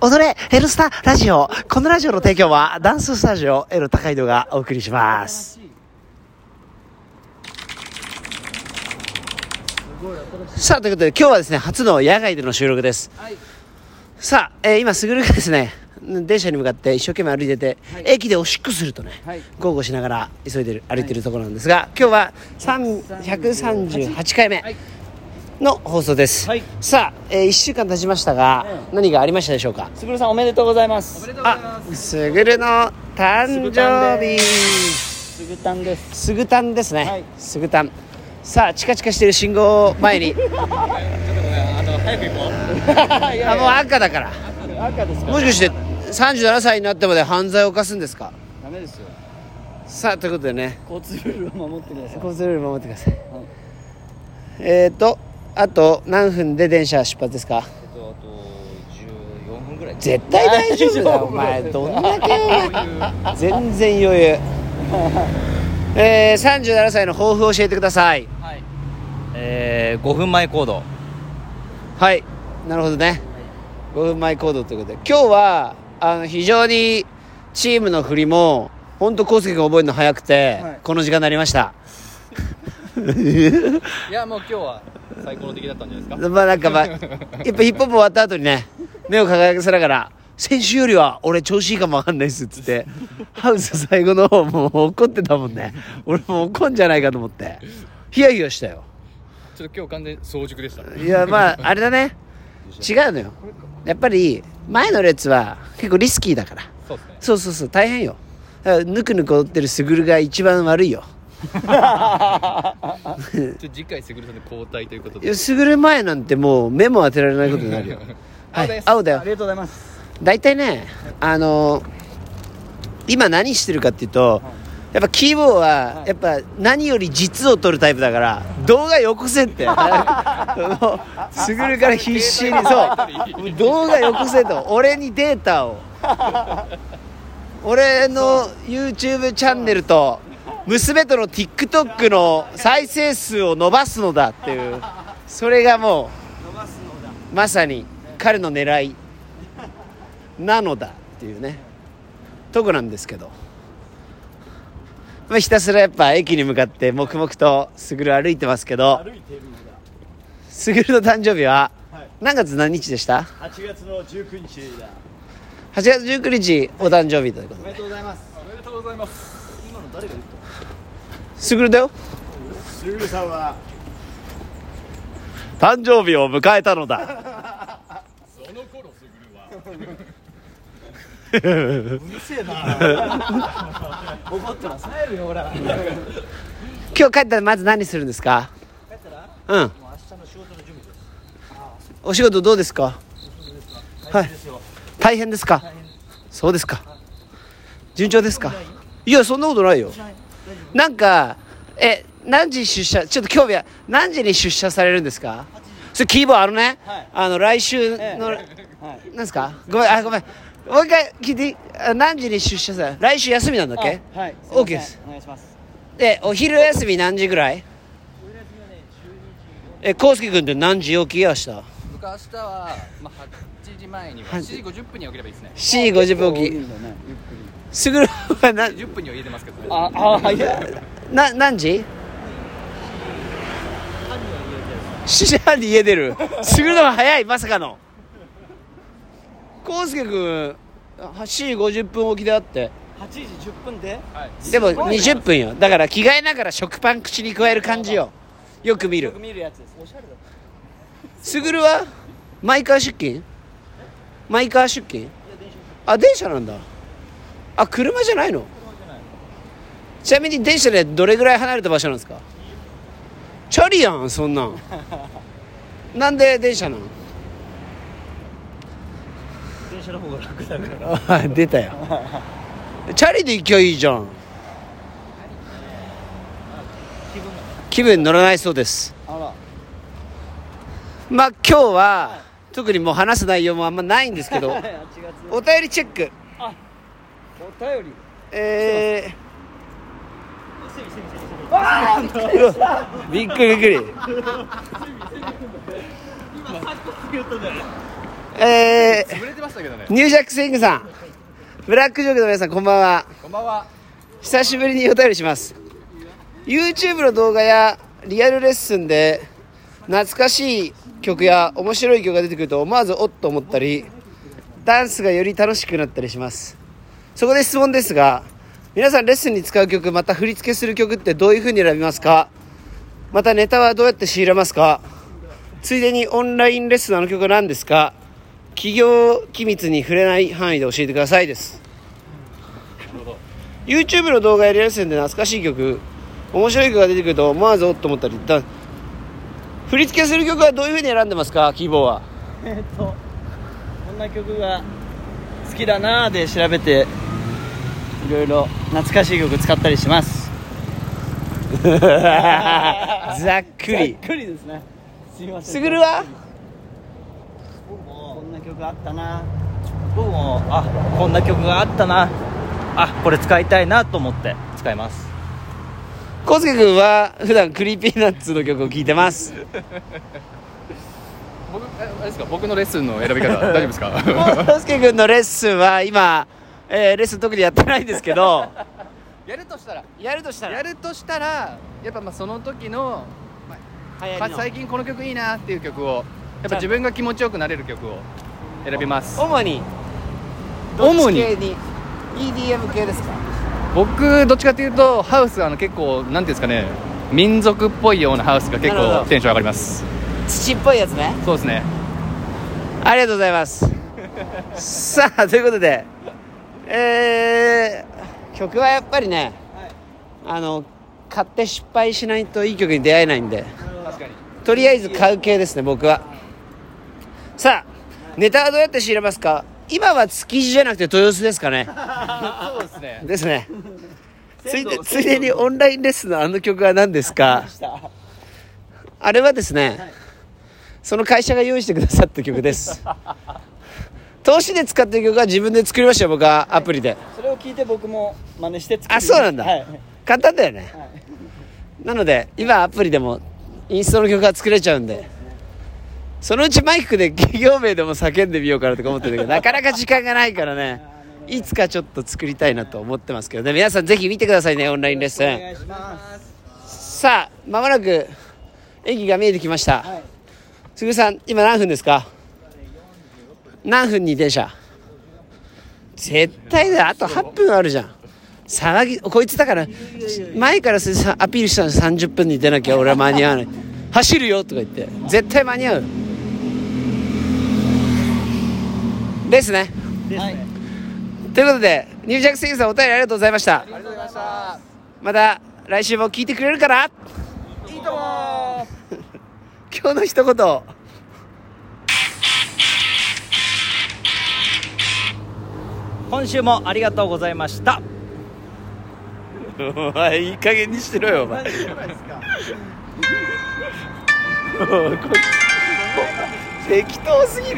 踊れ、ヘルスターラジオ。このラジオの提供は、ダンススタジオ、エル高井戸がお送りします。さあ、ということで、今日はですね、初の野外での収録です。さあ、えー今、すぐるがですね、電車に向かって一生懸命歩いてて、駅でおしっこするとね、はいゴーゴーしながら急いでる、歩いてるところなんですが、今日は3 138回目の放送です。はい。さあ、え1週間経ちましたが、何がありましたでしょうか？すぐるさんおめでとうございます。あ、すぐるの誕生日。すぐたんです。すぐたんですね、はい。すぐたん。さあチカチカしてる信号前に。あの早く行こう。あもう赤だから。赤ですか？もしかして37歳になってまで犯罪を犯すんですか？ダメですよ。さあということでね。交通ルールを守ってください。交通ルール守ってください、えっ、ー、とあと何分で電車出発ですか？えっとあと14分ぐらい。絶対大丈夫だよ お前。どんだけ全然余裕。えー、37歳の抱負を教えてください。はい。えー、5分前行動。はい。なるほどね。5分前行動ということで。今日はあの非常にチームの振りも本当康介君覚えるの早くて、はい。この時間になりました。いやもう今日は最高の出来だったんじゃないですか？まあなんかまあやっぱヒップホップ終わった後にね目を輝かせながら先週よりは俺調子いいかもわかんないっすっつってハウス最後の方もう怒ってたもんね。俺もう怒んじゃないかと思って。ヒヤヒヤしたよ。ちょっと今日完全に早熟でしたいやまああれだね。違うのよ。やっぱり前の列は結構リスキーだから。そうね。そうそうそう大変よ。ぬくぬく踊ってるスグルが一番悪いよ ちょ次回すぐるさんで交代ということで。いやスグル前なんてもう目も当てられないことになるよ。はい青だよ。ありがとうございます。大体ねあの今何してるかっていうとやっぱキーボーはやっぱ何より実を取るタイプだから動画よこせって。すぐるから必死にそう動画よこせと。俺にデータを。俺の YouTube チャンネルと娘との TikTok の再生数を伸ばすのだっていうそれがもうまさに彼の狙いなのだっていうね。とこなんですけど、まあ、ひたすらやっぱ駅に向かって黙々とすぐる歩いてますけどすぐるの誕生日ははい。何月何日でした？が8月の19日だ。8月19日お誕生日ということで。おめでとうございます。おめでとうございます。今の誰が言っすぐるだよ。たすぐるさんは誕生日を迎えたのだ。その頃すぐるは うるせえな。怒ってます帰るよ今日帰ったらまず何するんですか？うん。もう明日の仕事の準備です。お仕事どうですか？大変ですよ。大変ですか？そうですか。順調ですか？いやそんなことないよなんかえ何時出社？ちょっと興味は何時に出社されるんですか？それキーボードあのね、はい。あの来週の、ええ。はい。なんですか？ごめんあごめん。もう一回聞いてい何時に出社され来週休みなんだっけ？あはい。OK です。お願いします。でお昼休み何時ぐらい？え康介君って何時起き明日僕明日は、まあ、8時前には8 7時50分には起きればいいですね。7時50分起き。すぐるはな10分には入れてますけどね。ああはい。や な何時？7時半に家出る。すぐるのが早いまさかの。康介君7時50分起きであって。8時10分で？はい。でもすごいな20分よ。だから着替えながら食パン口に加える感じよ。よく見る。よく見るやつです。おしゃれだすぐるは？マイカー出勤？マイカー出勤？あ電車なんだ。あ車じゃないの？ちなみに電車でどれぐらい離れた場所なんですか？チャリやんそんなん。なんで電車なの電車の方が楽だから。あ 出たよ。チャリで行きゃいいじゃん。気分乗らないそうです。あらまあ今日は特にもう話す内容もあんまないんですけど8月お便りチェック。お便り。えせみせみせみせみー、びっくりびっくり。えー、潰れてましたけどね。ニュージャックスイングさん。ブラックジョークの皆さんこんばんは。こんばんは。久しぶりにお便りします。YouTube の動画やリアルレッスンで懐かしい曲や面白い曲が出てくると思わずおっと思ったりダンスがより楽しくなったりします。そこで質問ですが皆さんレッスンに使う曲また振り付けする曲ってどういう風に選びますか？またネタはどうやって仕入れますか？ついでにオンラインレッスンのあの曲は何ですか企業機密に触れない範囲で教えてくださいです。YouTube の動画やリアルレッスンで懐かしい曲面白い曲が出てくると思わずおっと思ったりだ振り付けする曲はどういう風に選んでますか？キーボーは。えーっとこんな曲が好きだなーで調べていろいろ懐かしい曲使ったりします。ざっくり。ざっくりですね。すいません。すぐるはこんな曲あったな。僕も。あこんな曲があったな。あこれ使いたいなと思って使いますコスケ君は普段 Creepy Nuts の曲を聴いてます。僕えあれですか？僕のレッスンの選び方 大丈夫ですか？コスケ君のレッスンは今、えーレッスン特にやってないんですけど。やるとしたら。やるとしたやるとしたらやっぱまあその時の、まあ、最近この曲いいなっていう曲をやっぱ自分が気持ちよくなれる曲を選びます。主に。主に。EDM 系ですか？僕どっちかっていうとハウスあの結構なんていうんですかね民族っぽいようなハウスが結なるほど。構テンション上がります。土っぽいやつね。そうですね。ありがとうございます。さあということでえー、曲はやっぱりね、あの買って失敗しないといい曲に出会えないんで確かに。とりあえず買う系ですね僕は。さあネタはどうやって仕入れますか？今は築地じゃなくて豊洲ですかね。そうですね。ですね。ついでついでにオンラインレッスンのあの曲は何ですか？あれはですね、その会社が用意してくださった曲です。投資で使ってる曲は自分で作りましたよ僕はアプリで。それを聞いて僕も真似して作りあそうなんだ、はい。簡単だよね、はい。なので今アプリでもインストの曲が作れちゃうんでそのうちマイクで企業名でも叫んでみようかなとか思ってるけど なかなか時間がないからね。いつかちょっと作りたいなと思ってますけどね。皆さんぜひ見てくださいねオンラインレッスおン願いします。さあまもなく駅が見えてきました、はい。すぐさん今何分ですか？何分に電車？絶対だ。あと8分あるじゃん。騒ぎこいつだから前からアピールしたの30分に出なきゃ俺は間に合わない。走るよとか言って。絶対間に合うですね。はい。ということでニュージャックスイングさんお便りありがとうございました。ありがとうございましたまた来週も聞いてくれるかな？いいとも 今日の一言今週もありがとうございました。お前いい加減にしてろよお前。適当すぎる